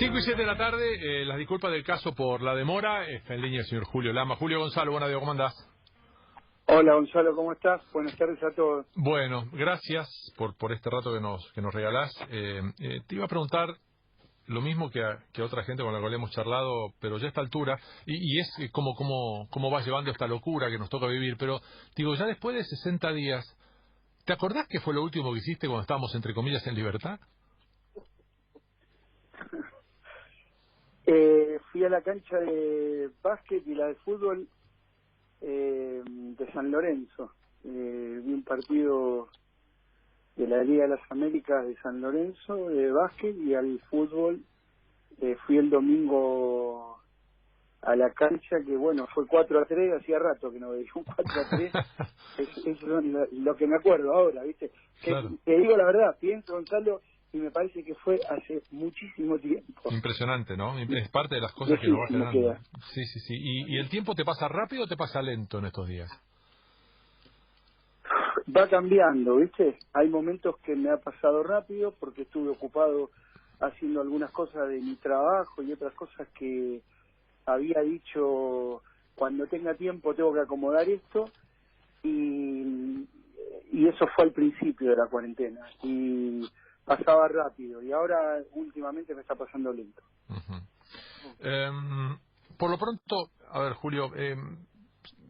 5 y 7 de la tarde, eh, las disculpas del caso por la demora. Está en línea el señor Julio Lama. Julio Gonzalo, buenas días, ¿cómo andás? Hola Gonzalo, ¿cómo estás? Buenas tardes a todos. Bueno, gracias por, por este rato que nos, que nos regalás. Eh, eh, te iba a preguntar lo mismo que a, que a otra gente con la cual hemos charlado, pero ya a esta altura, y, y es como, como, cómo vas llevando esta locura que nos toca vivir, pero digo, ya después de 60 días, ¿te acordás que fue lo último que hiciste cuando estábamos, entre comillas, en libertad? Eh, fui a la cancha de básquet y la de fútbol eh, de San Lorenzo. Eh, vi un partido de la Liga de las Américas de San Lorenzo de básquet y al fútbol eh, fui el domingo a la cancha que bueno fue 4 a 3 hacía rato que no veía un 4 a 3 es, eso es lo, lo que me acuerdo ahora viste que, Claro. te digo la verdad pienso Gonzalo y me parece que fue hace muchísimo tiempo Impresionante, ¿no? Es parte de las cosas que nos va generando. queda. Sí, sí, sí. ¿Y, ¿Y el tiempo te pasa rápido o te pasa lento en estos días? va cambiando, ¿viste? Hay momentos que me ha pasado rápido porque estuve ocupado haciendo algunas cosas de mi trabajo y otras cosas que había dicho cuando tenga tiempo tengo que acomodar esto y, y eso fue al principio de la cuarentena y pasaba rápido y ahora últimamente me está pasando lento. Ujú. Em, por lo pronto, a ver, Julio, em,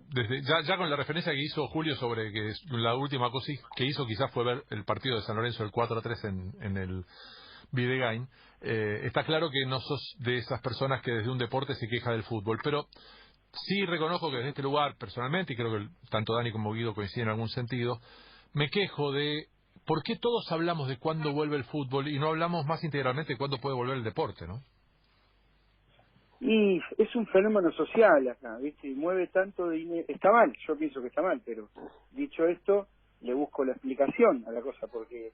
desde ya, ya con la referencia que hizo Julio sobre que la última cosa que hizo quizás fue ver el partido de San Lorenzo el 4 a 3 en, en el Videgain, eh, está claro que no sos de esas personas que desde un deporte se queja del fútbol, pero sí reconozco que desde este lugar, personalmente, y creo que tanto Dani como Guido coinciden en algún sentido, me quejo de por qué todos hablamos de cuándo vuelve el fútbol y no hablamos más integralmente de cuándo puede volver el deporte, ¿no? Y es un fenómeno social acá, ¿viste? Y mueve tanto dinero. Está mal, yo pienso que está mal, pero dicho esto, le busco la explicación a la cosa, porque,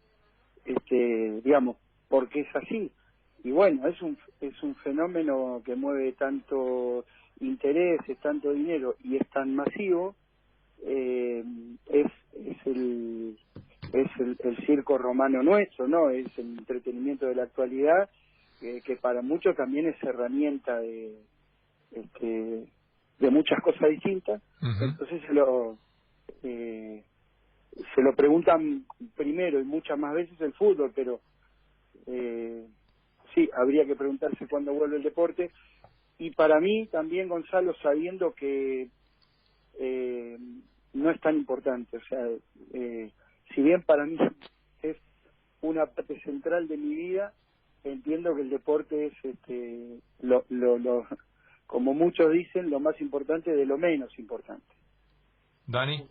este, digamos, porque es así. Y bueno, es un, es un fenómeno que mueve tanto intereses, tanto dinero y es tan masivo, eh, es, es el es el, el circo romano nuestro, ¿no? Es el entretenimiento de la actualidad que, que para muchos también es herramienta de este, de muchas cosas distintas. Entonces se lo eh, se lo preguntan primero y muchas más veces el fútbol pero eh, sí habría que preguntarse cuándo vuelve el deporte. Y para mí también Gonzalo sabiendo que eh, no es tan importante o sea eh, si bien para mí es una parte central de mi vida entiendo que el deporte es este lo, lo, lo como muchos dicen lo más importante de lo menos importante Dani.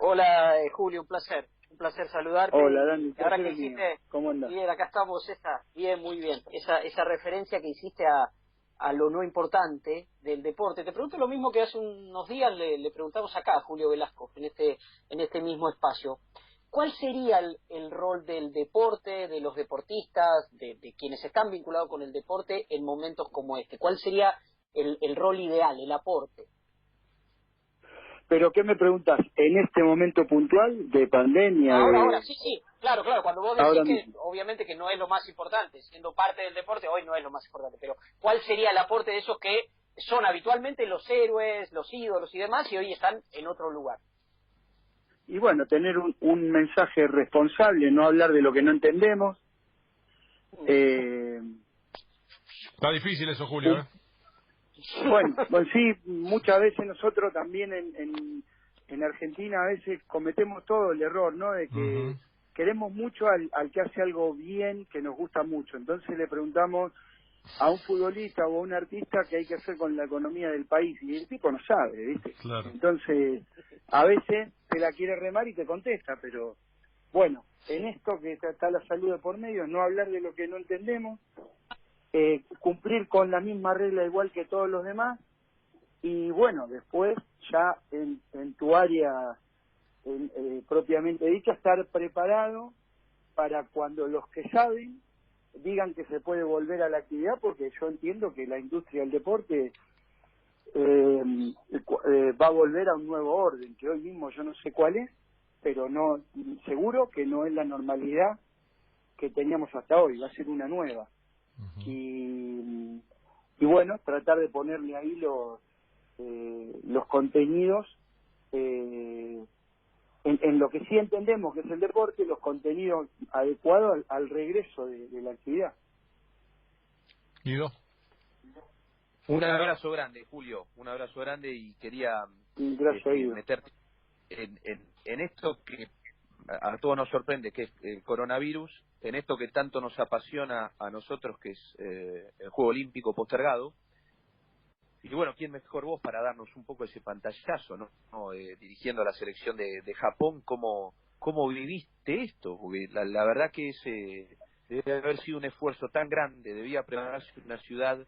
Hola, eh, Julio, un placer. Un placer saludarte. hola Dani Ahora que hiciste, cómo andas bien, acá estamos, esa, bien, muy bien. Esa, esa referencia que hiciste a, a lo no importante del deporte. Te pregunto lo mismo que hace unos días le, le preguntamos acá a Julio Velasco, en este, en este mismo espacio. ¿Cuál sería el, el rol del deporte, de los deportistas, de, de quienes están vinculados con el deporte en momentos como este? ¿Cuál sería el, el rol ideal, el aporte? pero qué me preguntas en este momento puntual de pandemia Ahora, de- ahora, sí, sí, claro, claro, cuando vos Ahora decís que mismo. obviamente que no es lo más importante, siendo parte del deporte, hoy no es lo más importante, pero ¿cuál sería el aporte de esos que son habitualmente los héroes, los ídolos y demás y hoy están en otro lugar? y bueno tener un, un mensaje responsable no hablar de lo que no entendemos eh, Está difícil eso, Julio. ¿eh? Bueno, pues sí, muchas veces nosotros también en, en, en Argentina a veces cometemos todo el error, ¿no? De que. Queremos mucho al, al que hace algo bien, que nos gusta mucho. Entonces le preguntamos a un futbolista o a un artista qué hay que hacer con la economía del país y el tipo no sabe, ¿viste? Claro. Entonces, a veces te la quiere remar y te contesta, pero bueno, en esto que está- está la salud de por medio, no hablar de lo que no entendemos, eh, cumplir con la misma regla igual que todos los demás y bueno, después ya en, en tu área en- eh, propiamente dicha, estar preparado para cuando los que saben digan que se puede volver a la actividad, porque yo entiendo que la industria del deporte eh, eh, va a volver a un nuevo orden, que hoy mismo yo no sé cuál es, pero no seguro que no es la normalidad que teníamos hasta hoy, va a ser una nueva. y, y bueno, tratar de ponerle ahí los, eh, los contenidos eh, en, lo que sí entendemos que es el deporte, los contenidos adecuados al, regreso de, la actividad. Guido. Un abrazo grande, Julio, un abrazo grande y quería este, meterte en, en, esto que a, todos nos sorprende, que es el coronavirus, en esto que tanto nos apasiona a nosotros, que es eh, el Juego Olímpico postergado, y bueno, ¿quién mejor vos para darnos un poco ese pantallazo, ¿no? Eh, dirigiendo a la selección de, Japón, ¿cómo, ¿cómo viviste esto? La, verdad que ese debe haber sido un esfuerzo tan grande, debía prepararse una ciudad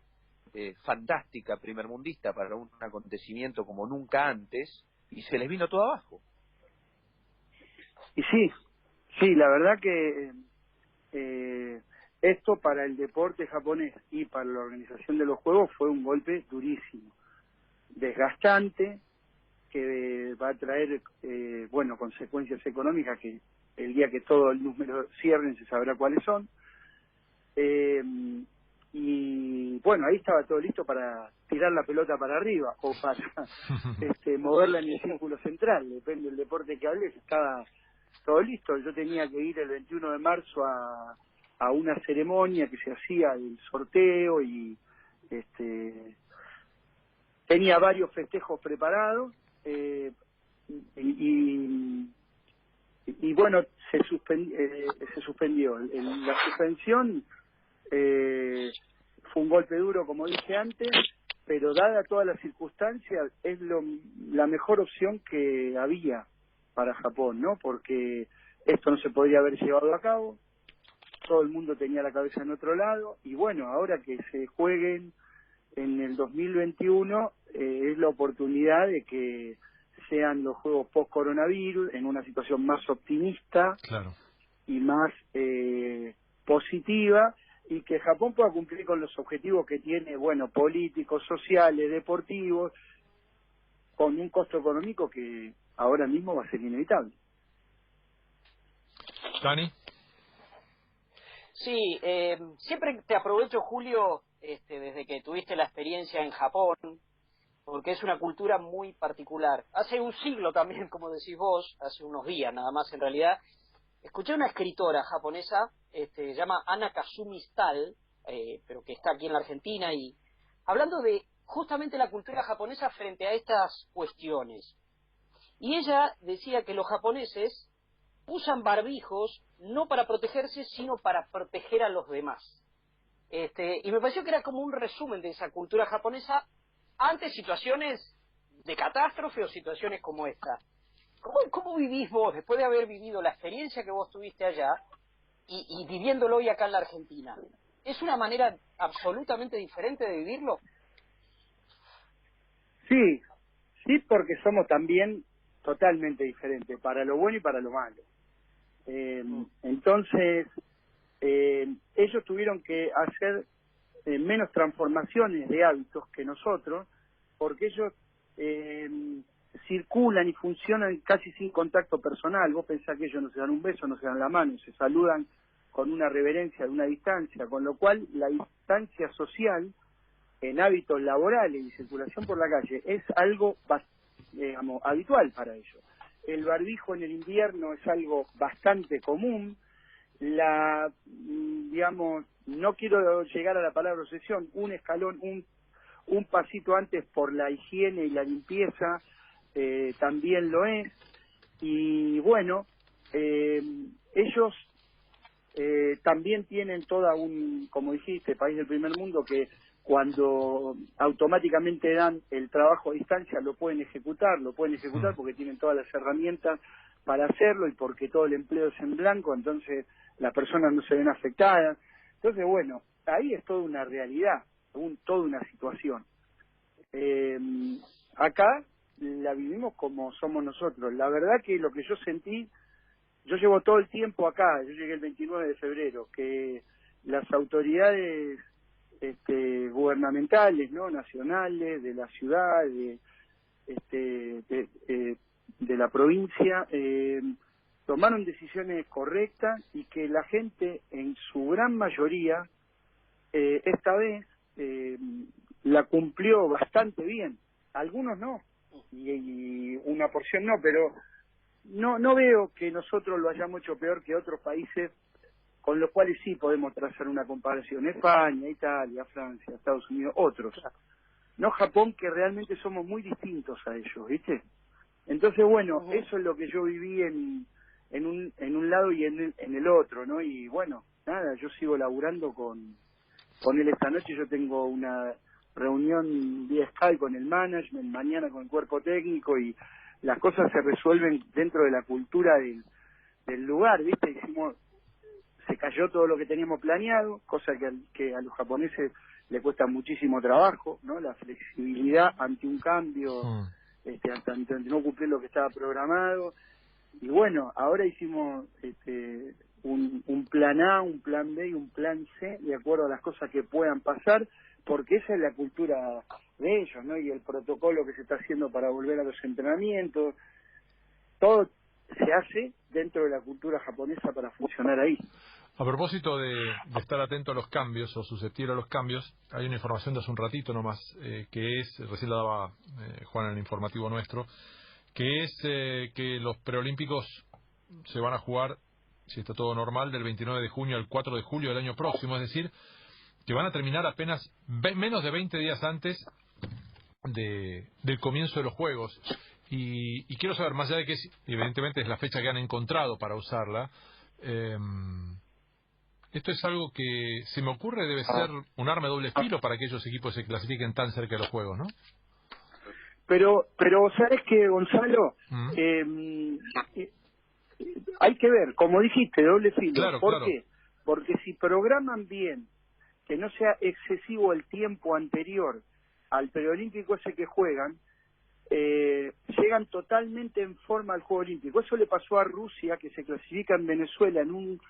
eh, fantástica, primermundista, para un acontecimiento como nunca antes, y se les vino todo abajo. Y sí, sí, la verdad que eh, esto para el deporte japonés y para la organización de los Juegos fue un golpe durísimo, desgastante, que va a traer, eh, bueno, consecuencias económicas que el día que todo el número cierren se sabrá cuáles son. Eh, y bueno, ahí estaba todo listo para tirar la pelota para arriba o para este, moverla en el círculo central, depende del deporte que hables, estaba todo listo. Yo tenía que ir el 21 de marzo a a una ceremonia que se hacía del sorteo y este tenía varios festejos preparados eh, y, y, bueno se eh, se suspendió. La suspensión eh, fue un golpe duro como dije antes pero dada todas las circunstancias es lo, la mejor opción que había para Japón no porque esto no se podría haber llevado a cabo todo el mundo tenía la cabeza en otro lado y bueno, ahora que se jueguen en el 2021 eh, es la oportunidad de que sean los juegos post coronavirus en una situación más optimista y más eh, positiva y que Japón pueda cumplir con los objetivos que tiene, bueno, políticos, sociales, deportivos, con un costo económico que ahora mismo va a ser inevitable. Dani. Sí, eh, siempre te aprovecho, Julio, este, desde que tuviste la experiencia en Japón, porque es una cultura muy particular. Hace un siglo también, como decís vos, hace unos días nada más en realidad, escuché una escritora japonesa, este, se llama Ana Kazumi Stahl, eh, pero que está aquí en la Argentina, y hablando de justamente la cultura japonesa frente a estas cuestiones. Y ella decía que los japoneses usan barbijos no para protegerse, sino para proteger a los demás. Este, y me pareció que era como un resumen de esa cultura japonesa ante situaciones de catástrofe o situaciones como esta. ¿Cómo, ¿Cómo, vivís vos, después de haber vivido la experiencia que vos tuviste allá y, y viviéndolo hoy acá en la Argentina? ¿Es una manera absolutamente diferente de vivirlo? Sí, sí, porque somos también totalmente diferentes, para lo bueno y para lo malo. Eh, entonces, eh, ellos tuvieron que hacer eh, menos transformaciones de hábitos que nosotros, porque ellos eh, circulan y funcionan casi sin contacto personal. Vos pensás que ellos no se dan un beso, no se dan la mano, se saludan con una reverencia de una distancia, con lo cual la distancia social en hábitos laborales y circulación por la calle es algo digamos, habitual para ellos el barbijo en el invierno es algo bastante común. La, mm, digamos, no quiero llegar a la palabra obsesión, un escalón, un, un pasito antes por la higiene y la limpieza eh, también lo es. Y bueno, eh, ellos eh, también tienen toda un, como dijiste, país del primer mundo que cuando automáticamente dan el trabajo a distancia lo pueden ejecutar, lo pueden ejecutar porque tienen todas las herramientas para hacerlo y porque todo el empleo es en blanco, entonces las personas no se ven afectadas. Entonces, bueno, ahí es toda una realidad, un, toda una situación. Eh, acá la vivimos como somos nosotros. La verdad que lo que yo sentí, yo llevo todo el tiempo acá, yo llegué el 29 de febrero, que las autoridades este, gubernamentales, no nacionales, de la ciudad, de, este, de, eh, la provincia, eh, tomaron decisiones correctas y que la gente en su gran mayoría eh, esta vez eh, la cumplió bastante bien. Algunos no, y, y, una porción no, pero no no veo que nosotros lo hayamos hecho peor que otros países con los cuales sí podemos trazar una comparación. España, Italia, Francia, Estados Unidos, otros. No Japón, que realmente somos muy distintos a ellos, ¿viste? Entonces, bueno, eso es lo que yo viví en, en, un, en un lado y en el, en el otro, ¿no? Y bueno, nada, yo sigo laburando con, con él esta noche, yo tengo una reunión vía Skype con el management, mañana con el cuerpo técnico y las cosas se resuelven dentro de la cultura del, del lugar, ¿viste? Hicimos, cayó todo lo que teníamos planeado, cosa que, que a los japoneses le cuesta muchísimo trabajo, ¿no? La flexibilidad ante un cambio, este, ante, ante no cumplir lo que estaba programado. Y bueno, ahora hicimos este, un, un plan A, un plan B y un plan C de acuerdo a las cosas que puedan pasar, porque esa es la cultura de ellos, ¿no? Y el protocolo que se está haciendo para volver a los entrenamientos, todo se hace dentro de la cultura japonesa para funcionar ahí. A propósito de, estar atento a los cambios o susceptible a los cambios, hay una información de hace un ratito nomás, eh, que es, recién la daba eh, Juan en el informativo nuestro, que es eh, que los preolímpicos se van a jugar, si está todo normal, del 29 de junio al 4 de julio del año próximo, es decir, que van a terminar apenas menos de 20 días antes de, del comienzo de los Juegos. Y, y, quiero saber, más allá de que evidentemente es la fecha que han encontrado para usarla, eh, esto es algo que se me ocurre debe ah. ser un arma de doble filo para que aquellos equipos se clasifiquen tan cerca de los juegos, ¿no? Pero, pero sabes que Gonzalo, mm. em, eh, hay que ver, como dijiste, doble filo. ¿Por qué? Porque si programan bien, que no sea excesivo el tiempo anterior al preolímpico ese que juegan, eh, llegan totalmente en forma al Juego Olímpico. Eso le pasó a Rusia, que se clasifica en Venezuela en un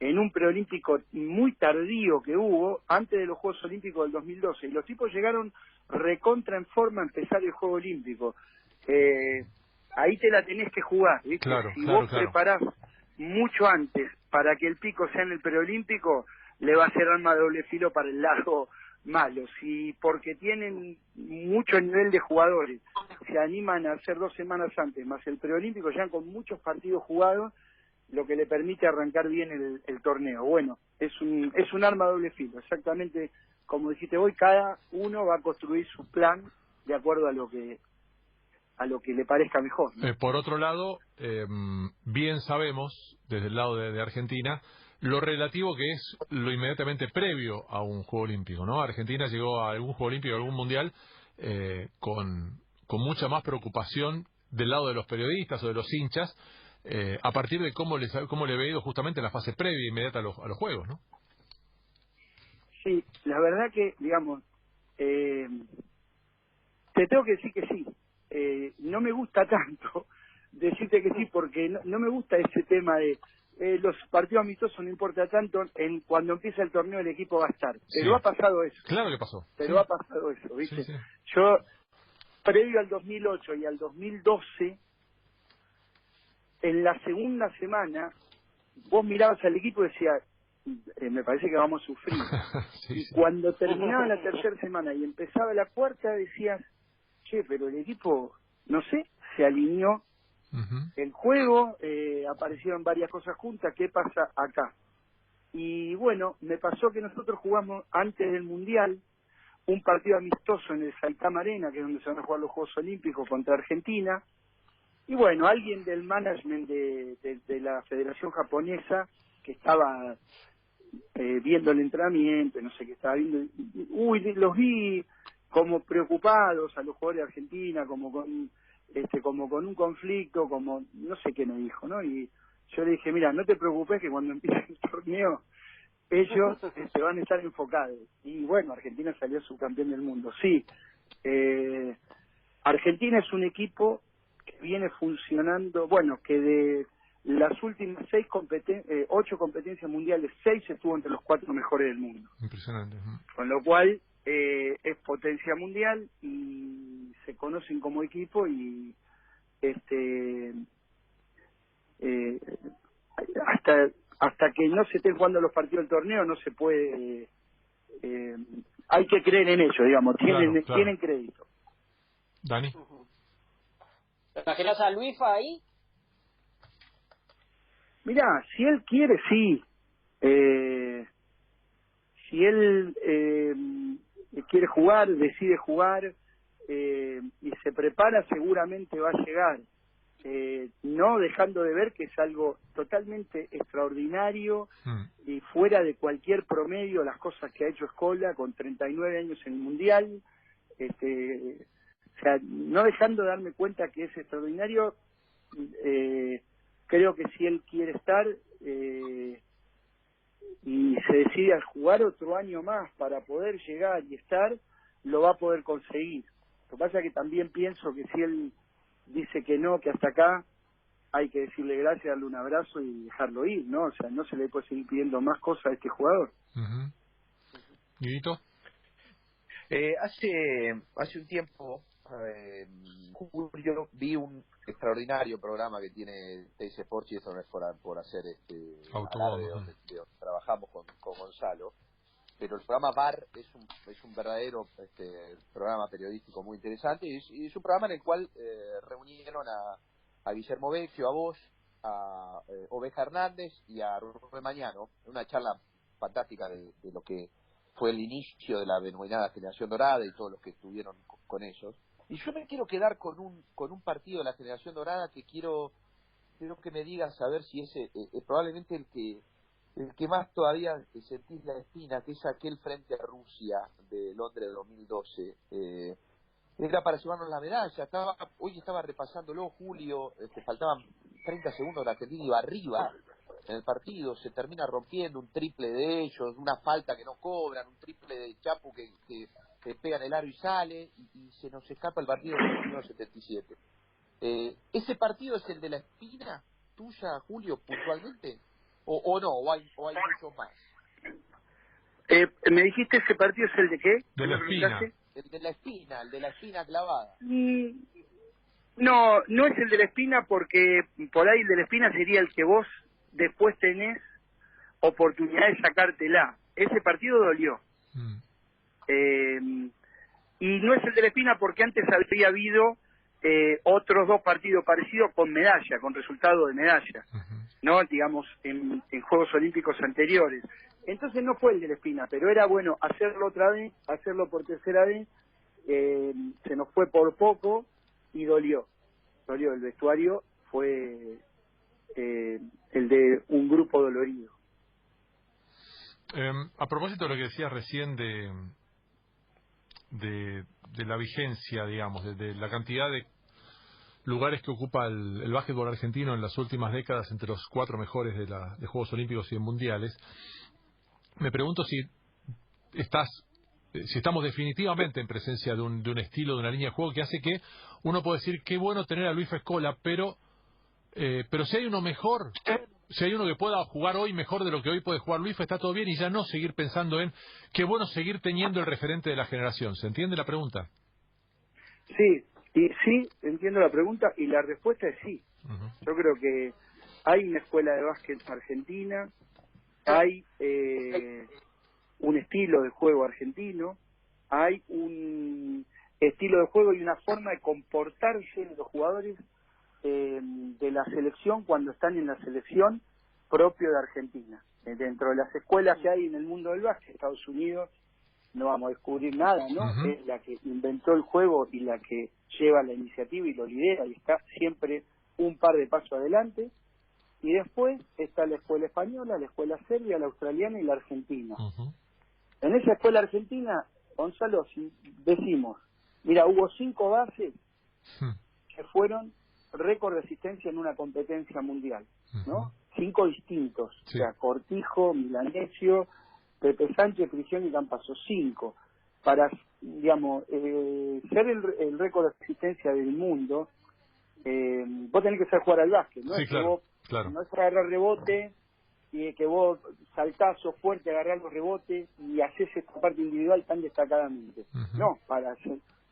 en un preolímpico muy tardío que hubo antes de los Juegos Olímpicos del 2012 y los tipos llegaron recontra en forma a empezar el Juego Olímpico. Eh, ahí te la tenés que jugar, ¿viste? si vos preparás mucho antes para que el pico sea en el preolímpico, le va a ser arma de doble filo para el lado malo. Si porque tienen mucho nivel de jugadores, se animan a hacer dos semanas antes, más el preolímpico, ya con muchos partidos jugados, lo que le permite arrancar bien el, torneo. Bueno, es un, es un arma doble filo, exactamente como dijiste hoy, cada uno va a construir su plan de acuerdo a lo que a lo que le parezca mejor. Eh, por otro lado, eh, bien sabemos, desde el lado de, Argentina, lo relativo que es lo inmediatamente previo a un Juego Olímpico, ¿no? Argentina llegó a algún Juego Olímpico, a algún Mundial, eh, con, con mucha más preocupación del lado de los periodistas o de los hinchas eh, a partir de cómo, les, cómo le había ido justamente en la fase previa inmediata a los, a los Juegos, ¿no? Sí, la verdad que, digamos, eh, te tengo que decir que sí. Eh, no me gusta tanto decirte que sí porque no, me gusta ese tema de eh, los partidos amistosos no importa tanto, en cuando empieza el torneo el equipo va a estar. Pero ha pasado eso. Claro que pasó. Pero ha pasado eso, ¿viste? Yo, previo al 2008 y al 2012, en la segunda semana vos mirabas al equipo y decías, eh, me parece que vamos a sufrir. y cuando terminaba la tercera semana y empezaba la cuarta, decías, che, pero el equipo, no sé, se alineó el juego, eh, aparecieron varias cosas juntas, ¿qué pasa acá? Y bueno, me pasó que nosotros jugamos antes del Mundial un partido amistoso en el Saitama Arena, que es donde se van a jugar los Juegos Olímpicos contra Argentina, y bueno, alguien del management de, de, la Federación Japonesa que estaba eh, viendo el entrenamiento, no sé qué estaba viendo, uy, los vi como preocupados a los jugadores de Argentina, como con este como con un conflicto, como no sé qué me dijo, ¿no? Y yo le dije, mira, no te preocupes que cuando empiece el torneo ellos se van a estar enfocados. Y bueno, Argentina salió subcampeón del mundo. Sí, eh, Argentina es un equipo viene funcionando, bueno, que de las últimas seis competen eh, ocho competencias mundiales, seis estuvo entre los cuatro mejores del mundo. Impresionante. Con lo cual eh, es potencia mundial y se conocen como equipo y este eh, hasta hasta que no se estén jugando los partidos del torneo no se puede hay que creer en ellos, digamos, tienen, tienen crédito. Dani. ¿Te imaginas a Luifa ahí? Mira, si él quiere, sí. Eh, si él eh, quiere jugar, decide jugar eh, y se prepara, seguramente va a llegar. Eh, no dejando de ver que es algo totalmente extraordinario mm. y fuera de cualquier promedio las cosas que ha hecho Escola con 39 años en el Mundial. Este, sea, no dejando de darme cuenta que es extraordinario, eh, creo que si él quiere estar eh, y se decide a jugar otro año más para poder llegar y estar, lo va a poder conseguir. Lo que pasa es que también pienso que si él dice que no, que hasta acá, hay que decirle gracias, darle un abrazo y dejarlo ir, ¿no? O sea, no se le puede seguir pidiendo más cosas a este jugador. Uh Eh, hace, hace un tiempo eh, yo vi un extraordinario programa que tiene TS Sports y eso no es por, hacer este de donde, trabajamos con, Gonzalo pero el programa VAR es un, es un verdadero este, programa periodístico muy interesante y es, un programa en el cual eh, reunieron a, a Guillermo Vecchio, a vos, a eh, Oveja Hernández y a Rubén Mañano, una charla fantástica de, lo que fue el inicio de la denominada generación dorada y todos los que estuvieron con ellos. Y yo me quiero quedar con un, con un partido de la generación dorada que quiero, quiero que me digas a ver si ese es eh, eh, probablemente el que el que más todavía sentís la espina, que es aquel frente a Rusia de Londres 2012. Eh, era para llevarnos la medalla. Estaba, hoy estaba repasándolo, Julio, este, faltaban 30 segundos, la Argentina iba arriba en el partido, se termina rompiendo un triple de ellos, una falta que no cobran, un triple de Chapu que, que se pega en el aro y sale, y, se nos escapa el partido de 1977. Eh, ¿Ese partido es el de la espina tuya, Julio, puntualmente? ¿O, o no? ¿O hay, o hay muchos más? Eh, ¿Me dijiste ese partido es el de qué? De la espina. El de la espina, el de la espina clavada. Mm, no, no es el de la espina porque por ahí el de la espina sería el que vos después tenés oportunidad de sacártela. Ese partido dolió. Mm. Eh, y no es el de la Espina porque antes había habido eh, otros dos partidos parecidos con medalla, con resultado de medalla, ¿no? Digamos, en, Juegos Olímpicos anteriores. Entonces no fue el de la Espina, pero era bueno hacerlo otra vez, hacerlo por tercera vez, eh, se nos fue por poco y dolió. Dolió, el vestuario fue eh, el de un grupo dolorido. Em, a propósito de lo que decías recién de, de, la vigencia, digamos, de, la cantidad de lugares que ocupa el, el básquetbol argentino en las últimas décadas entre los cuatro mejores de, la, de Juegos Olímpicos y de Mundiales. Me pregunto si estás eh, si estamos definitivamente en presencia de un, de un estilo, de una línea de juego que hace que uno puede decir qué bueno tener a Luis Escola, pero eh, pero si hay uno mejor, si hay uno que pueda jugar hoy mejor de lo que hoy puede jugar Luis, está todo bien y ya no seguir pensando en qué bueno seguir teniendo el referente de la generación. ¿Se entiende la pregunta? Sí, y sí, entiendo la pregunta y la respuesta es sí. Yo creo que hay una escuela de básquet argentina, hay eh, un estilo de juego argentino, hay un estilo de juego y una forma de comportarse de los jugadores eh, de la selección cuando están en la selección propio de Argentina. Eh, dentro de las escuelas que hay en el mundo del básquet, Estados Unidos, no vamos a descubrir nada, ¿no? Es la que inventó el juego y la que lleva la iniciativa y lo lidera y está siempre un par de pasos adelante. Y después está la escuela española, la escuela serbia, la australiana y la argentina. En esa escuela argentina, Gonzalo, si decimos, mira, hubo cinco bases que fueron récord de asistencia en una competencia mundial, ¿no? Cinco distintos, o sea, Cortijo, Milanesio, Pepe Sánchez, Prisión y Campaso, cinco. Para, digamos, eh, ser el, récord de asistencia del mundo, eh, vos tenés que saber jugar al básquet, ¿no? es que vos, No es agarrar rebote y que vos saltazo fuerte, agarrar los rebotes y haces esta parte individual tan destacadamente. No, para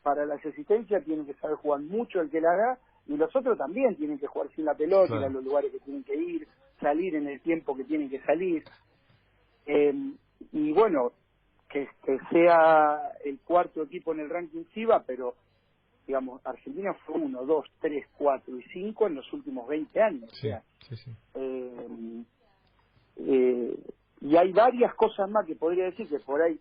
para las asistencias tienen que saber jugar mucho el que la haga y los otros también tienen que jugar sin la pelota, ir a los lugares que tienen que ir, salir en el tiempo que tienen que salir. Eh, y bueno, que, que sea el cuarto equipo en el ranking FIBA, pero digamos, Argentina fue uno, dos, tres, cuatro y cinco en los últimos 20 años. Sí, sí, sí. Eh, eh, y hay varias cosas más que podría decir que por ahí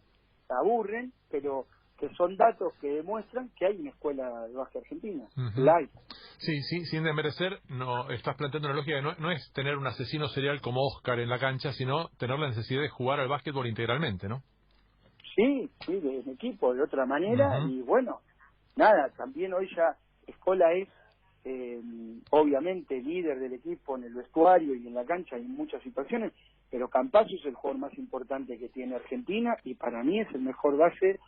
aburren, pero que son datos que demuestran que hay una escuela de básquet argentina. La hay. Sí, sí, sin desmerecer, no estás planteando una lógica que no, no es tener un asesino serial como Oscar en la cancha, sino tener la necesidad de jugar al básquetbol integralmente, ¿no? Sí, sí, de, en equipo, de otra manera. Y bueno, nada, también hoy ya Escola es eh, obviamente líder del equipo en el vestuario y en la cancha en muchas situaciones, pero Campazzo es el jugador más importante que tiene Argentina y para mí es el mejor base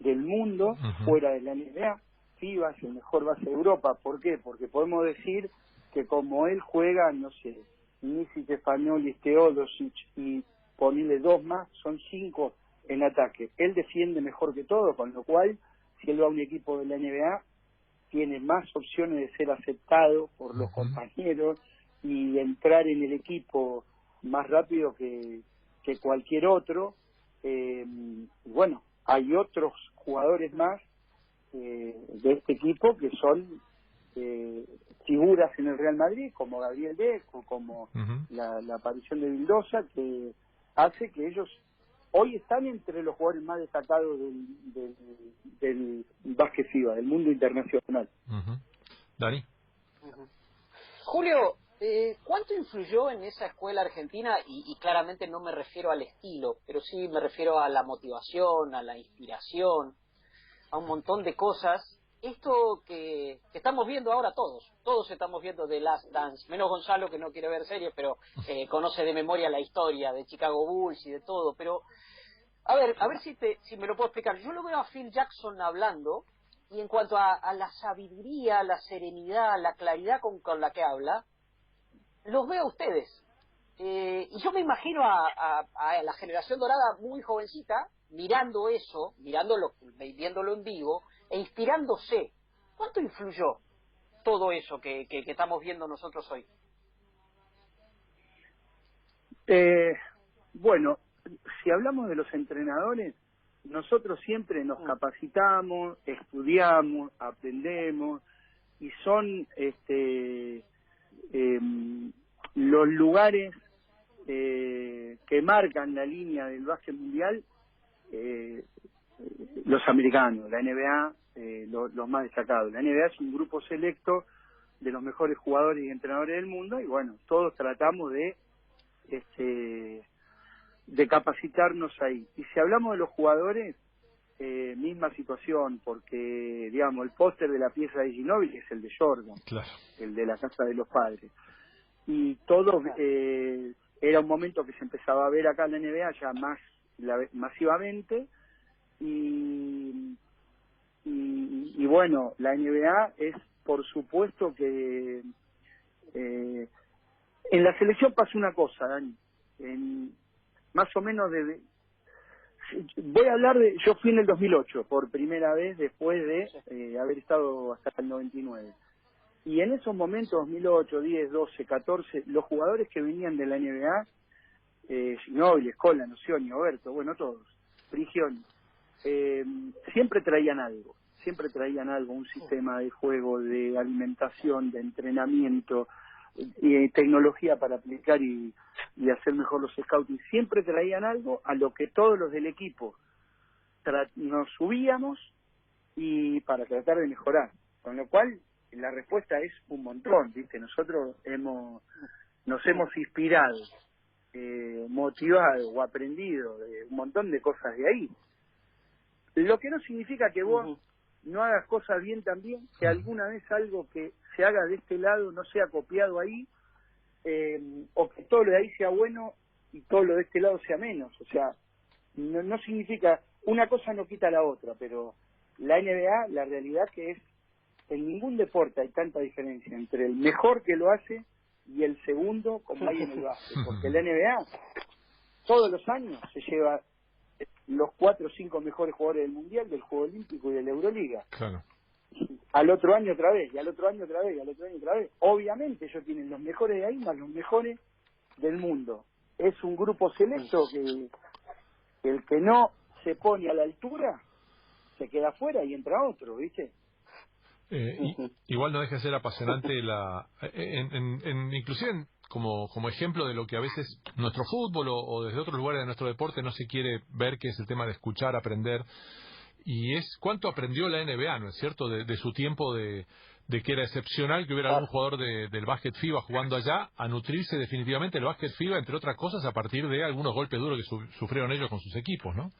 del mundo fuera de la NBA. FIBA es el mejor base de Europa. ¿Por qué? Porque podemos decir que como él juega, no sé, Nisi Stefanolis, Teodosic y ponerle dos más, son cinco en ataque. Él defiende mejor que todo, con lo cual, si él va a un equipo de la NBA, tiene más opciones de ser aceptado por los compañeros y entrar en el equipo más rápido que, que cualquier otro. Eh, y bueno, hay otros jugadores más eh, de este equipo que son eh, figuras en el Real Madrid, como Gabriel Deco, como la, la aparición de Vildosa, que hace que ellos hoy están entre los jugadores más destacados del, del, del básquet FIBA, del mundo internacional. Dani. Julio, eh, ¿cuánto influyó en esa escuela argentina? Y, y claramente no me refiero al estilo, pero sí me refiero a la motivación, a la inspiración, a un montón de cosas. Esto que, que estamos viendo ahora todos, todos estamos viendo The Last Dance, menos Gonzalo que no quiere ver series, pero eh, conoce de memoria la historia de Chicago Bulls y de todo. Pero, a ver, a ver si, te, si me lo puedo explicar. Yo lo veo a Phil Jackson hablando y en cuanto a, a la sabiduría, la serenidad, la claridad con, con la que habla, los veo a ustedes. Eh, y yo me imagino a, a- a la generación dorada muy jovencita mirando eso, mirándolo, viéndolo en vivo e inspirándose. ¿Cuánto influyó todo eso que, que- que estamos viendo nosotros hoy? Eh, bueno, si hablamos de los entrenadores, nosotros siempre nos capacitamos, estudiamos, aprendemos y son este em, los lugares eh, que marcan la línea del básquet mundial eh, los americanos, la NBA, eh, lo- los más destacados. La NBA es un grupo selecto de los mejores jugadores y entrenadores del mundo y bueno, todos tratamos de este de capacitarnos ahí. Y si hablamos de los jugadores, eh, misma situación, porque digamos el póster de la pieza de Ginóbili es el de Jordan, Claro. el de la casa de los padres. Y todo eh, era un momento que se empezaba a ver acá en la NBA ya más la- masivamente y, y, y bueno, la NBA es por supuesto que eh, en la selección pasó una cosa, Dani, en, más o menos de voy a hablar de yo fui en el 2008 por primera vez después de eh, haber estado hasta el 99 y en esos momentos 2008 10 12 14 los jugadores que venían de la NBA eh, Escola, Nocioni, Oberto, bueno todos Prigioni eh, siempre traían algo siempre traían algo un sistema de juego de alimentación de entrenamiento y tecnología para aplicar y, y hacer mejor los scouting. Siempre traían algo a lo que todos los del equipo tra- nos subíamos y para tratar de mejorar. Con lo cual, la respuesta es un montón, ¿viste? Nosotros hemos nos hemos inspirado, eh, motivado o aprendido de un montón de cosas de ahí. Lo que no significa que vos no hagas cosas bien también, que alguna vez algo que se haga de este lado no sea copiado ahí, eh, o que todo lo de ahí sea bueno y todo lo de este lado sea menos. O sea, no, no significa, una cosa no quita la otra, pero la NBA, la realidad que es, en ningún deporte hay tanta diferencia entre el mejor que lo hace y el segundo como hay en el básquet, porque la NBA todos los años se lleva los cuatro o cinco mejores jugadores del Mundial, del Juego Olímpico y de la Euroliga Claro. Al otro año otra vez, y al otro año otra vez, y al otro año otra vez. Obviamente ellos tienen los mejores de ahí más los mejores del mundo. Es un grupo selecto que, que el que no se pone a la altura, se queda afuera y entra otro, ¿viste? Eh, igual no deja de ser apasionante la, en, en, inclusive como, como ejemplo de lo que a veces nuestro fútbol o, desde otros lugares de nuestro deporte no se quiere ver, que es el tema de escuchar, aprender. Y es cuánto aprendió la NBA, ¿no es cierto?, de, su tiempo de, de, que era excepcional que hubiera algún jugador del básquet FIBA jugando allá, a nutrirse definitivamente el básquet FIBA, entre otras cosas, a partir de algunos golpes duros que sufrieron ellos con sus equipos, ¿no?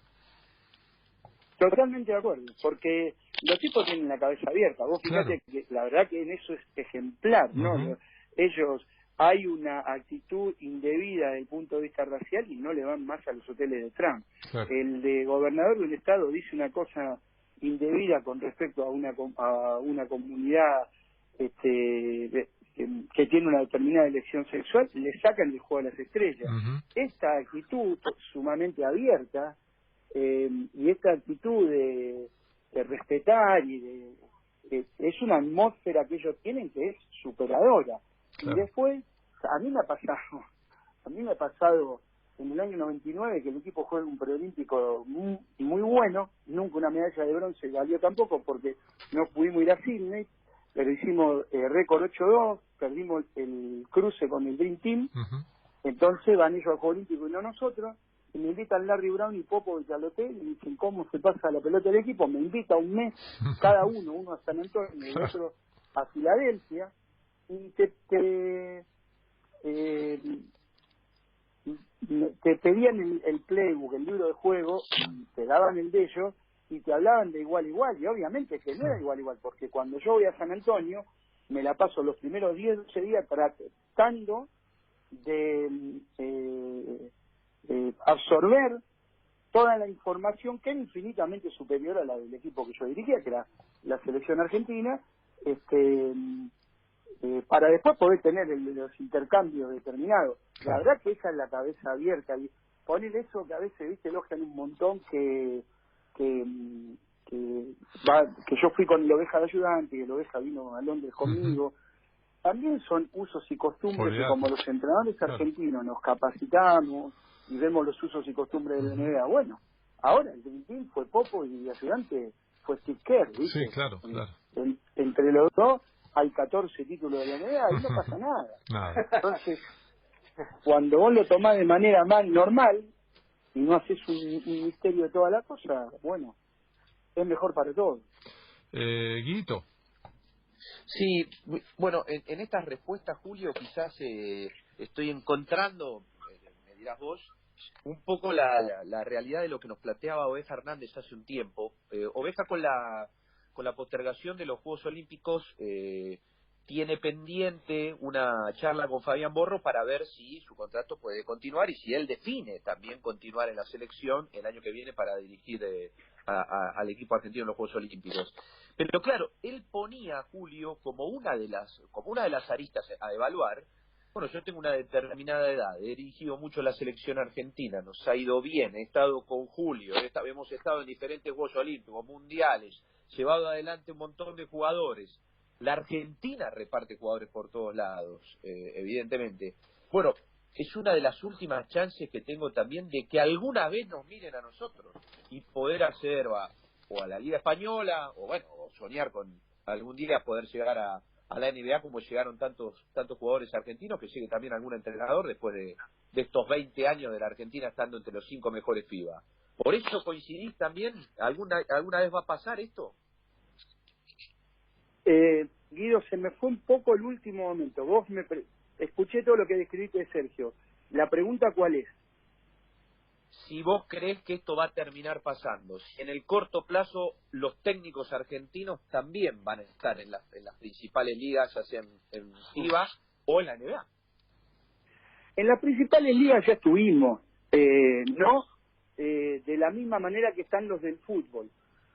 Totalmente de acuerdo, porque los tipos tienen la cabeza abierta. Vos fíjate que la verdad que en eso es ejemplar, ¿no? Ellos hay una actitud indebida desde el punto de vista racial y no le van más a los hoteles de Trump. El de gobernador del estado dice una cosa indebida con respecto a una a una comunidad este, que, tiene una determinada elección sexual, le sacan del juego a las estrellas. Esta actitud sumamente abierta eh, y esta actitud de, respetar y de, es una atmósfera que ellos tienen que es superadora y después a mí me ha pasado a mí me ha pasado en el año 99 que el equipo juega un preolímpico muy, muy bueno nunca una medalla de bronce valió tampoco porque no pudimos ir a Sydney pero hicimos eh, récord 8-2 perdimos el cruce con el Dream Team. Entonces van ellos al Juego Olímpico y no nosotros y me invitan Larry Brown y Popovich al hotel y dicen cómo se pasa la pelota del equipo, me invita un mes cada uno, uno a San Antonio y otro a Filadelfia, y te, te, eh, te pedían el, el, playbook, el libro de juego, te daban el de ellos y te hablaban de igual igual, y obviamente que no era igual igual, porque cuando yo voy a San Antonio, me la paso los primeros 10, 12 días tratando de... Eh, eh, absorber toda la información que era infinitamente superior a la del equipo que yo dirigía, que era la selección argentina, este, eh, para después poder tener los intercambios determinados. La verdad que esa es la cabeza abierta y poner eso que a veces, viste, elogian un montón que que, que, que yo fui con el oveja de ayudante y el oveja vino a Londres conmigo. También son usos y costumbres que como los entrenadores argentinos nos capacitamos, y vemos los usos y costumbres de la NBA. Bueno, ahora el Dream fue Popo y ayudante fue Steve Kerr, ¿viste? Sí, claro, claro. entre los dos hay 14 títulos de la NBA y no pasa nada. nada. Entonces, cuando vos lo tomás de manera más normal y no haces un, misterio de toda la cosa, bueno, es mejor para todos. Eh, Guito. Sí, bueno, en, en estas respuestas, Julio, quizás eh, estoy encontrando, eh, me dirás vos, un poco la, la, realidad de lo que nos planteaba Oveja Hernández hace un tiempo. Eh, Oveja con la, con la postergación de los Juegos Olímpicos eh, tiene pendiente una charla con Fabián Borro para ver si su contrato puede continuar y si él define también continuar en la selección el año que viene para dirigir eh, al equipo argentino en los Juegos Olímpicos. Pero claro, él ponía a Julio como una de las como una de las aristas a evaluar bueno, yo tengo una determinada edad, he dirigido mucho la selección argentina, nos ha ido bien, he estado con Julio, hemos estado en diferentes Juegos Olímpicos, mundiales, llevado adelante un montón de jugadores. La Argentina reparte jugadores por todos lados, eh, evidentemente. Bueno, es una de las últimas chances que tengo también de que alguna vez nos miren a nosotros y poder acceder a, o a la Liga Española, o bueno, soñar con algún día poder llegar a, a la NBA como llegaron tantos tantos jugadores argentinos que llegue también algún entrenador después de, estos 20 años de la Argentina estando entre los cinco mejores FIBA. ¿Por eso coincidís también? ¿Alguna, alguna vez va a pasar esto? Eh, Guido, se me fue un poco el último momento. Vos me escuché todo lo que describiste Sergio. La pregunta cuál es? si vos crees que esto va a terminar pasando, si en el corto plazo los técnicos argentinos también van a estar en, las principales ligas, ya sea en, FIBA o en la NBA. En las principales ligas ya estuvimos, eh, no eh, de la misma manera que están los del fútbol,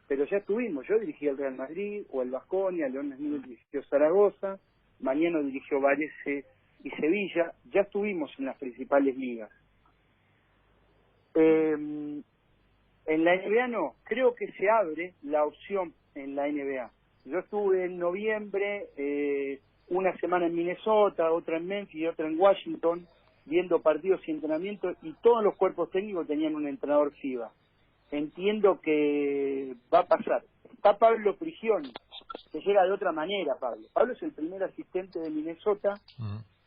pero ya estuvimos. Yo dirigí el Real Madrid o el Vasconia, León Esmil dirigió Zaragoza, Mañana dirigió Varese y Sevilla, ya estuvimos en las principales ligas. Eh, en la NBA no, creo que se abre la opción en la NBA. Yo estuve en noviembre, eh, una semana en Minnesota, otra en Memphis y otra en Washington, viendo partidos y entrenamientos y todos los cuerpos técnicos tenían un entrenador FIBA. entiendo que va a pasar. Está Pablo Prigioni, que llega de otra manera, Pablo. Pablo es el primer asistente de Minnesota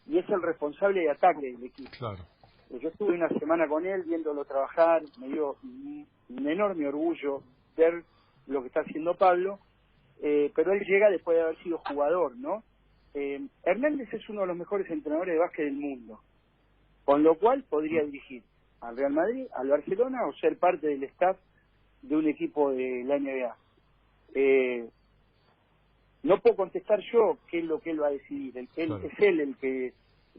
y es el responsable de ataque del equipo. Claro. Yo estuve una semana con él viéndolo trabajar, me dio un, enorme orgullo ver lo que está haciendo Pablo, eh, pero él llega después de haber sido jugador, ¿no? Eh, Hernández es uno de los mejores entrenadores de básquet del mundo, con lo cual podría dirigir al Real Madrid, al Barcelona o ser parte del staff de un equipo de la NBA. Eh, no puedo contestar yo qué es lo que él va a decidir. El, él, Es él el que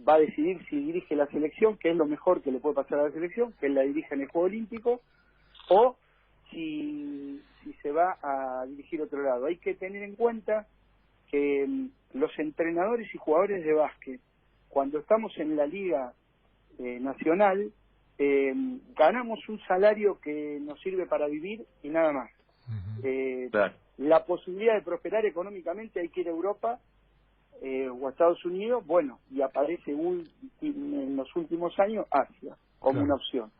va a decidir si dirige la selección, que es lo mejor que le puede pasar a la selección, que él la dirige en el Juego Olímpico, o si, si se va a dirigir otro lado. Hay que tener en cuenta que mm, los entrenadores y jugadores de básquet, cuando estamos en la liga eh, nacional, eh, ganamos un salario que nos sirve para vivir y nada más. eh, La posibilidad de prosperar económicamente hay que ir a Europa eh, o a Estados Unidos, bueno, y aparece un, en los últimos años Asia como una opción.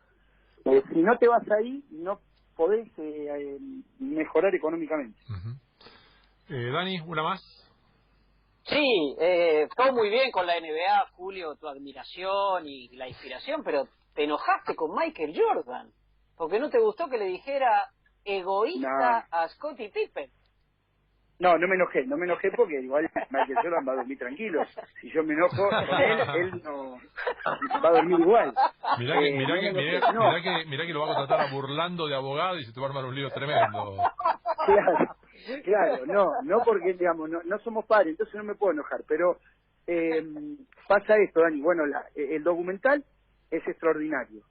Eh, si no te vas ahí, no podés eh, mejorar económicamente. Dani, ¿una más? Sí, eh, todo muy bien con la NBA, Julio, tu admiración y la inspiración, pero te enojaste con Michael Jordan, porque no te gustó que le dijera egoísta a Scottie Pippen. No, no me enojé, no me enojé porque igual Michael Jordan va a dormir tranquilo. Si yo me enojo con él, él no va a dormir igual. Mirá que, eh, mirá, que, mirá, que, mirá que lo va a contratar burlando de abogado y se te va a armar un lío tremendo. Claro, claro, no, no porque digamos, no, no somos padres, entonces no me puedo enojar, pero eh, pasa esto, Dani, bueno, la, el documental es extraordinario.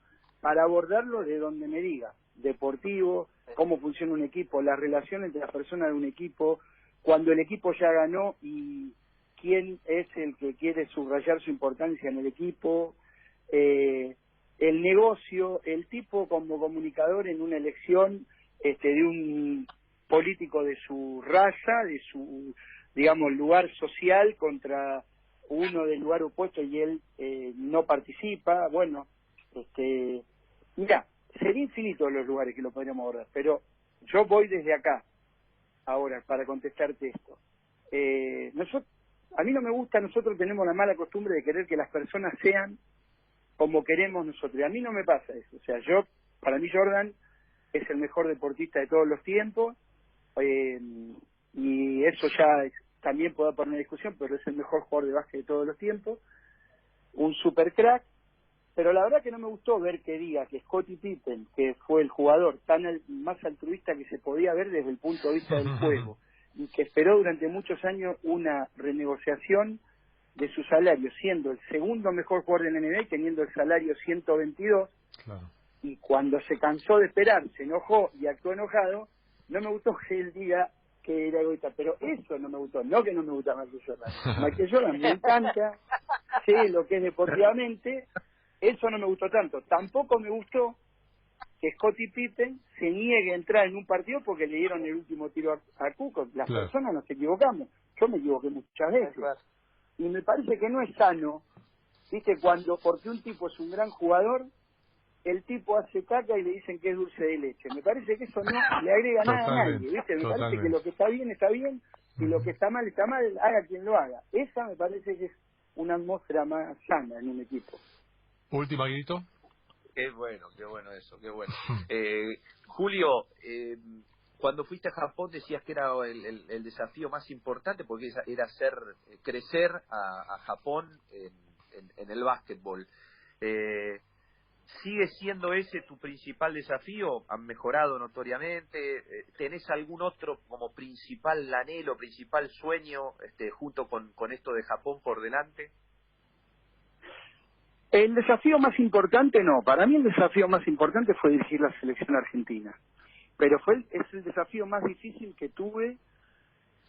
Para abordarlo de donde me diga, deportivo, cómo funciona un equipo, la relación entre las personas de un equipo, cuando el equipo ya ganó y quién es el que quiere subrayar su importancia en el equipo, eh, el negocio, el tipo como comunicador en una elección este, de un político de su raza, de su, digamos, lugar social contra uno del lugar opuesto y él eh, no participa. Bueno, este, mira, sería infinito los lugares que lo podríamos abordar, pero yo voy desde acá, ahora, para contestarte esto. Eh, nosotros, a mí no me gusta, nosotros tenemos la mala costumbre de querer que las personas sean como queremos nosotros. A mí no me pasa eso. O sea, yo, para mí Jordan es el mejor deportista de todos los tiempos, eh, y eso ya también puedo poner en discusión, pero es el mejor jugador de básquet de todos los tiempos, un super crack, pero la verdad que no me gustó ver que diga que Scottie Pippen, que fue el jugador tan más altruista que se podía ver desde el punto de vista del juego, y que esperó durante muchos años una renegociación de su salario, siendo el segundo mejor jugador de la NBA, teniendo el salario 122, y cuando se cansó de esperar, se enojó y actuó enojado, no me gustó que él diga que era egoísta, pero eso no me gustó, no que no me gusta Michael Jordan. Michael Jordan me encanta, sé lo que es deportivamente, eso no me gustó tanto. Tampoco me gustó que Scottie Pippen se niegue a entrar en un partido porque le dieron el último tiro a, a Cuco. Las personas nos equivocamos. Yo me equivoqué muchas veces. Y me parece que no es sano, ¿viste? Cuando, porque un tipo es un gran jugador, el tipo hace caca y le dicen que es dulce de leche. Me parece que eso no le agrega nada a nadie, ¿viste? Me parece que lo que está bien está bien y lo que está mal está mal, haga quien lo haga. Esa me parece que es una atmósfera más sana en un equipo. Última, grito. Qué bueno, qué bueno eso, qué bueno. Eh, Julio, eh, cuando fuiste a Japón decías que era el, desafío más importante porque era hacer crecer a, Japón en, el básquetbol. Eh, ¿Sigue siendo ese tu principal desafío? ¿Han mejorado notoriamente? ¿Tenés algún otro como principal anhelo, principal sueño este, junto con, con esto de Japón por delante? El desafío más importante no, para mí el desafío más importante fue dirigir la selección argentina, pero fue es el desafío más difícil que tuve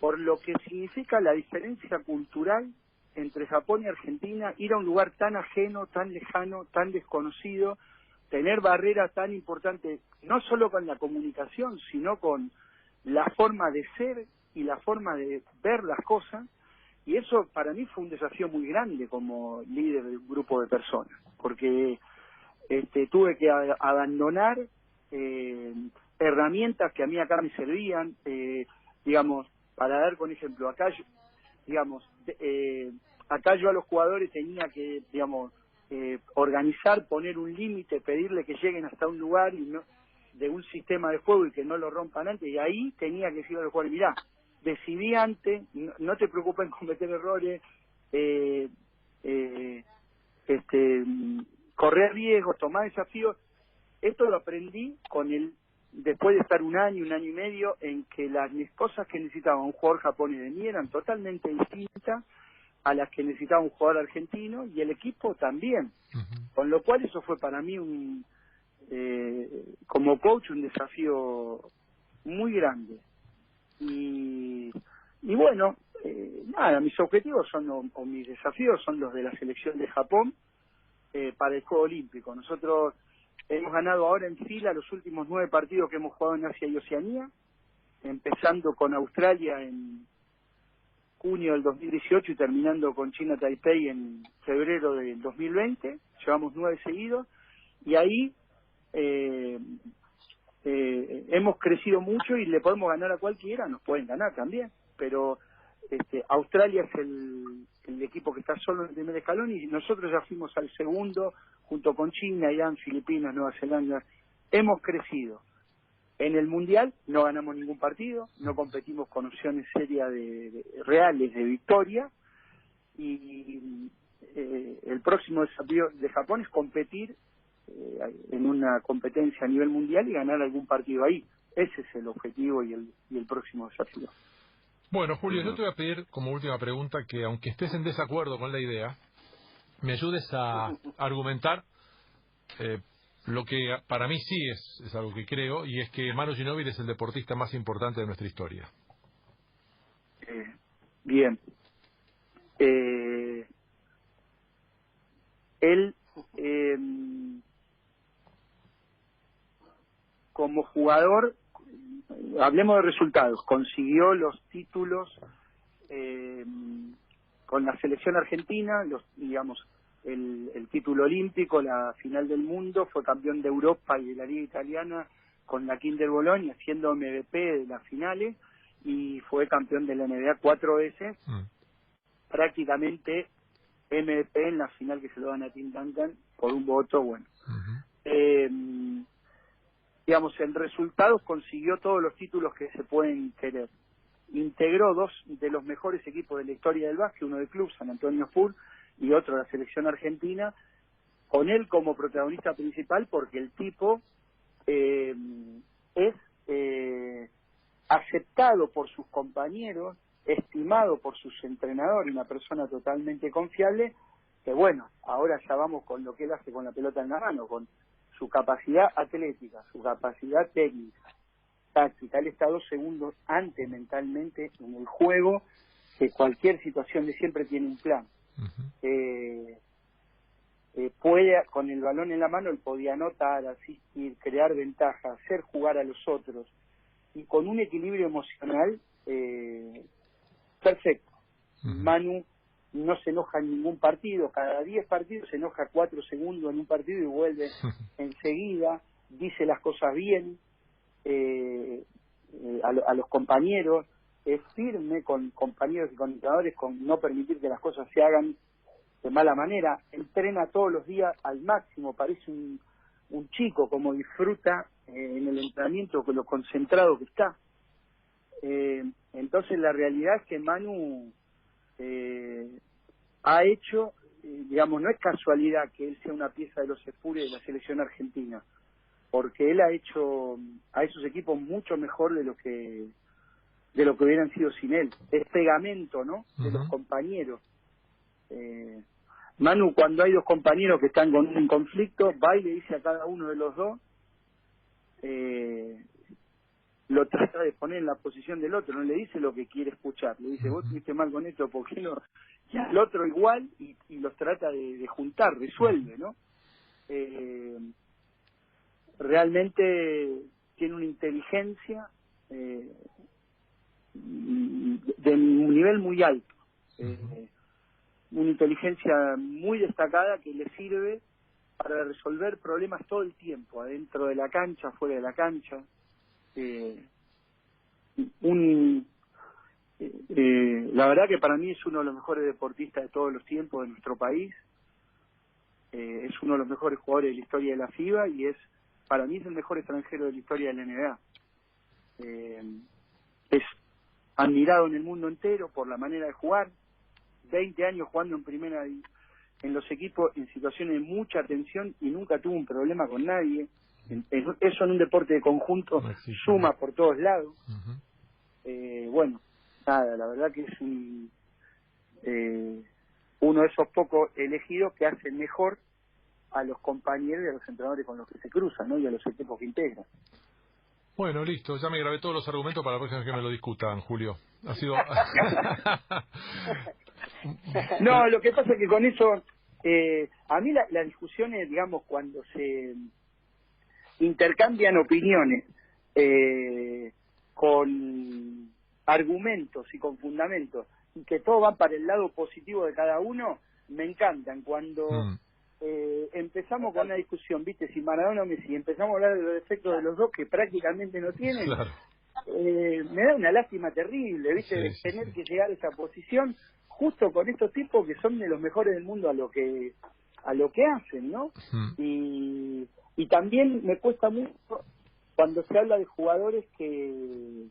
por lo que significa la diferencia cultural entre Japón y Argentina, ir a un lugar tan ajeno, tan lejano, tan desconocido, tener barreras tan importantes, no solo con la comunicación, sino con la forma de ser y la forma de ver las cosas, y eso para mí fue un desafío muy grande como líder de un grupo de personas, porque este, tuve que abandonar eh, herramientas que a mí acá me servían, eh, digamos, para dar con ejemplo, acá, digamos, eh, acá yo a los jugadores tenía que, digamos, eh, organizar, poner un límite, pedirle que lleguen hasta un lugar y no de un sistema de juego y que no lo rompan antes, y ahí tenía que decirle a los jugadores, mirá, decidí antes, no, te preocupes en cometer errores, eh, eh, este, correr riesgos, tomar desafíos. Esto lo aprendí con el después de estar un año, un año y medio, en que las cosas que necesitaba un jugador japonés de mí eran totalmente distintas a las que necesitaba un jugador argentino y el equipo también. Con lo cual eso fue para mí un, eh, como coach, un desafío muy grande. Y, y bueno, eh, nada, mis objetivos son, o, mis desafíos son los de la selección de Japón eh, para el Juego Olímpico. Nosotros hemos ganado ahora en fila los últimos nueve partidos que hemos jugado en Asia y Oceanía, empezando con Australia en junio del 2018 y terminando con China Taipei en febrero del 2020. Llevamos nueve seguidos y ahí eh, eh, hemos crecido mucho y le podemos ganar a cualquiera, nos pueden ganar también, pero este, Australia es el, equipo que está solo en el primer escalón y nosotros ya fuimos al segundo junto con China, Irán, Filipinas, Nueva Zelanda. Hemos crecido. En el Mundial no ganamos ningún partido, no competimos con opciones serias de, reales de victoria y eh, el próximo desafío de Japón es competir eh, en una competencia a nivel mundial y ganar algún partido ahí. Ese es el objetivo y el, y el próximo desafío. Bueno, Julio, yo te voy a pedir como última pregunta que, aunque estés en desacuerdo con la idea, me ayudes a argumentar eh, lo que para mí sí es, es algo que creo, y es que Manu Ginóbili es el deportista más importante de nuestra historia. Eh, bien. Eh, él eh, como jugador, hablemos de resultados, consiguió los títulos eh, con la selección argentina, los digamos el, el, título olímpico, la final del mundo, fue campeón de Europa y de la Liga Italiana con la Kinder Bologna, siendo MVP de las finales y fue campeón de la NBA cuatro veces, mm. prácticamente MVP en la final que se lo dan a Tim Duncan por un voto, bueno. eh, digamos, en resultados consiguió todos los títulos que se pueden querer. Integró dos de los mejores equipos de la historia del básquet, uno del club, San Antonio Full, y otro la selección argentina, con él como protagonista principal porque el tipo eh, es eh, aceptado por sus compañeros, estimado por sus entrenadores, una persona totalmente confiable, que bueno, ahora ya vamos con lo que él hace con la pelota en la mano, con su capacidad atlética, su capacidad técnica, táctica. Él está dos segundos antes mentalmente en el juego que cualquier situación de siempre tiene un plan. eh, eh, puede, con el balón en la mano, él podía anotar, asistir, crear ventaja, hacer jugar a los otros. Y con un equilibrio emocional eh, perfecto. Manu no se enoja en ningún partido, cada 10 partidos se enoja 4 segundos en un partido y vuelve enseguida, dice las cosas bien eh, eh a, los compañeros, es firme con compañeros y con entrenadores con no permitir que las cosas se hagan de mala manera, entrena todos los días al máximo, parece un, un chico como disfruta eh, en el entrenamiento con lo concentrado que está. Eh, entonces la realidad es que Manu eh, ha hecho, eh, digamos, no es casualidad que él sea una pieza de los Espures de la selección argentina, porque él ha hecho a esos equipos mucho mejor de lo que de lo que hubieran sido sin él. Es pegamento, ¿no? De los compañeros. Eh, Manu, cuando hay dos compañeros que están con un conflicto, va y le dice a cada uno de los dos, eh, lo trata de poner en la posición del otro, no le dice lo que quiere escuchar, le dice, vos estuviste mal con esto, ¿por qué no? Y al otro igual, y, y los trata de, juntar, resuelve, ¿no? Eh, realmente tiene una inteligencia eh, de un nivel muy alto, eh, una inteligencia muy destacada que le sirve para resolver problemas todo el tiempo, adentro de la cancha, fuera de la cancha. Eh, un, eh, la verdad que para mí es uno de los mejores deportistas de todos los tiempos de nuestro país. Eh, es uno de los mejores jugadores de la historia de la FIBA y es para mí es el mejor extranjero de la historia de la NBA. Eh, es admirado en el mundo entero por la manera de jugar. 20 años jugando en primera en los equipos en situaciones de mucha tensión y nunca tuvo un problema con nadie. Eso en un deporte de conjunto suma por todos lados. eh, bueno, nada, la verdad que es un, eh, uno de esos pocos elegidos que hace mejor a los compañeros y a los entrenadores con los que se cruzan, ¿no? Y a los equipos que integran. Bueno, listo, ya me grabé todos los argumentos para la próxima vez que me lo discutan, Julio. Ha sido... no, lo que pasa es que con eso, eh, a mí la, la discusión es, digamos, cuando se intercambian opiniones eh, con argumentos y con fundamentos y que todo va para el lado positivo de cada uno, me encantan. Cuando mm. eh, empezamos con una discusión, viste, si Maradona o Messi, empezamos a hablar de los defectos de los dos que prácticamente no tienen, eh, me da una lástima terrible, viste, de tener que llegar a esa posición justo con estos tipos que son de los mejores del mundo a lo que a lo que hacen, ¿no? Mm. Y, y también me cuesta mucho cuando se habla de jugadores que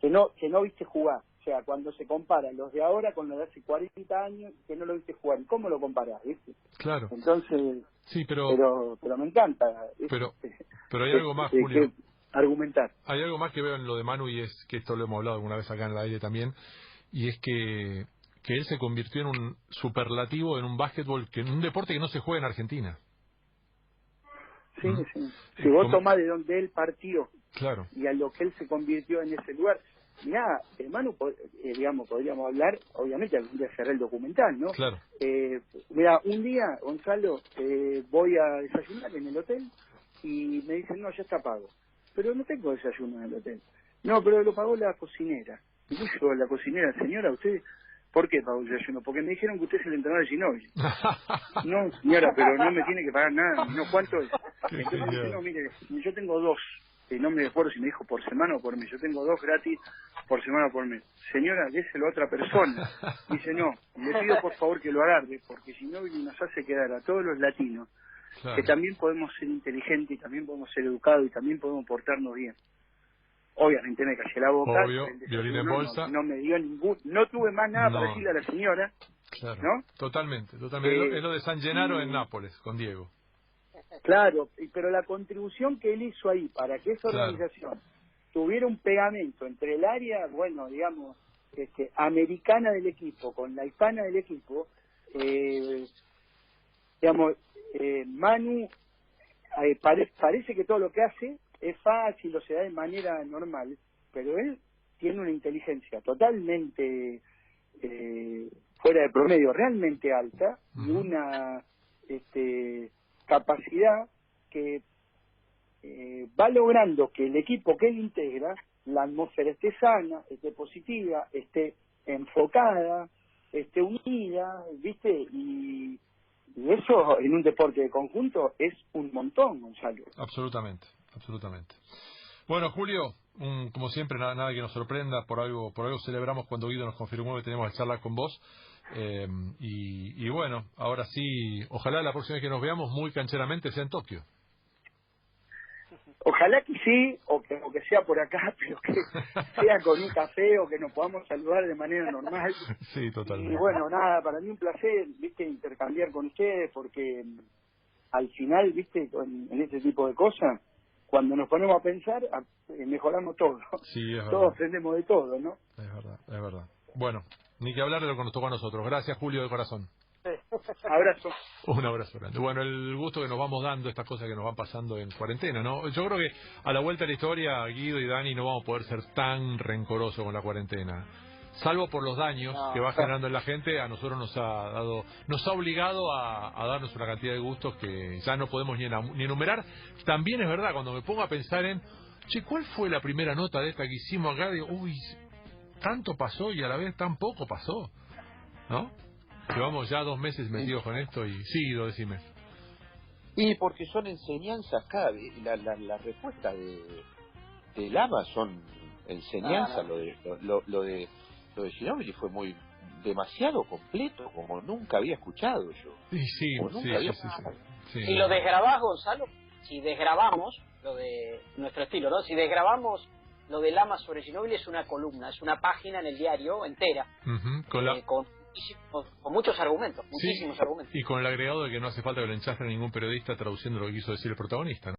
que no que no viste jugar. O sea, cuando se compara los de ahora con los de hace 40 años, que no lo viste jugar. ¿Cómo lo comparas? ¿viste? Claro. Entonces, sí, pero, pero, pero me encanta. Pero, pero hay algo más, Julio. argumentar. Hay algo más que veo en lo de Manu y es que esto lo hemos hablado alguna vez acá en el aire también, y es que, que él se convirtió en un superlativo en un básquetbol, que en un deporte que no se juega en Argentina. Sí, sí. Si vos tomás de donde él partió claro. y a lo que él se convirtió en ese lugar, mira, hermano, eh, digamos, podríamos hablar, obviamente algún día cerrar el documental, ¿no? Claro. Eh, mira, un día, Gonzalo, eh, voy a desayunar en el hotel y me dicen, no, ya está pago. Pero no tengo desayuno en el hotel. No, pero lo pagó la cocinera. Y yo, la cocinera, señora, usted ¿Por qué pagó desayuno? Porque me dijeron que usted es el entrenador de Ginóbili. no, señora, pero no me tiene que pagar nada. No, ¿cuánto es? Entonces no, mire, yo tengo dos. Y no me acuerdo si me dijo por semana o por mes. Yo tengo dos gratis por semana o por mes. Señora, déselo a otra persona. Dice, no, le pido por favor que lo agarre, porque Ginóbili nos hace quedar a todos los latinos que también podemos ser inteligentes y también podemos ser educados y también podemos portarnos bien obviamente me callé la boca. Obvio, violín en bolsa. No, me dio ningún, no tuve más nada para decirle a la señora. Claro, ¿no? Totalmente, totalmente. Eh, es lo de San Gennaro en Nápoles, con Diego. Claro, pero la contribución que él hizo ahí para que esa organización tuviera un pegamento entre el área, bueno, digamos, este, americana del equipo con la hispana del equipo, eh, digamos, eh, Manu eh, parece que todo lo que hace es fácil o se da de manera normal, pero él tiene una inteligencia totalmente eh, fuera de promedio, realmente alta, y una este, capacidad que eh, va logrando que el equipo que él integra, la atmósfera esté sana, esté positiva, esté enfocada, esté unida, ¿viste? Y, y eso en un deporte de conjunto es un montón, Gonzalo. Absolutamente absolutamente. Bueno, Julio, como siempre, nada, nada, que nos sorprenda, por algo, por algo celebramos cuando Guido nos confirmó que tenemos que charlar con vos. Eh, y, bueno, ahora sí, ojalá la próxima vez que nos veamos muy cancheramente sea en Tokio. Ojalá que sí, o que, o que sea por acá, pero que sea con un café o que nos podamos saludar de manera normal. Sí, totalmente. Y bueno, nada, para mí un placer, viste, intercambiar con ustedes, porque al final, viste, en este tipo de cosas, cuando nos ponemos a pensar, eh, mejoramos todo. Sí, es Todos aprendemos de todo, ¿no? Es verdad, es verdad. Bueno, ni que hablar de lo que nos tocó a nosotros. Gracias, Julio, de corazón. abrazo. Un abrazo grande. Bueno, el gusto que nos vamos dando, estas cosas que nos van pasando en cuarentena, ¿no? Yo creo que a la vuelta de la historia, Guido y Dani no vamos a poder ser tan rencorosos con la cuarentena salvo por los daños que va generando en la gente, a nosotros nos ha dado, nos ha obligado a, darnos una cantidad de gustos que ya no podemos ni, enumerar. También es verdad, cuando me pongo a pensar en, che, ¿cuál fue la primera nota de esta que hicimos acá? Digo, uy, tanto pasó y a la vez tan poco pasó, ¿no? Llevamos ya dos meses metidos con esto y sí, lo decime. Y porque son enseñanzas cada vez, la, la, la respuesta de, de Lama son enseñanzas, Ah, no. lo de lo, lo de de Ginóbili fue muy demasiado completo, como nunca había escuchado yo. Sí, sí, sí, sí, había sí, sí. Sí. Si lo desgrabás, Gonzalo, si desgrabamos lo de nuestro estilo, ¿no? Si desgrabamos lo de Lama sobre Ginóbili es una columna, es una página en el diario entera, con la- eh, con, muchísimos- con muchos argumentos, Sí, muchísimos argumentos. Y con el agregado de que no hace falta que lo enchastre ningún periodista traduciendo lo que quiso decir el protagonista, ¿no?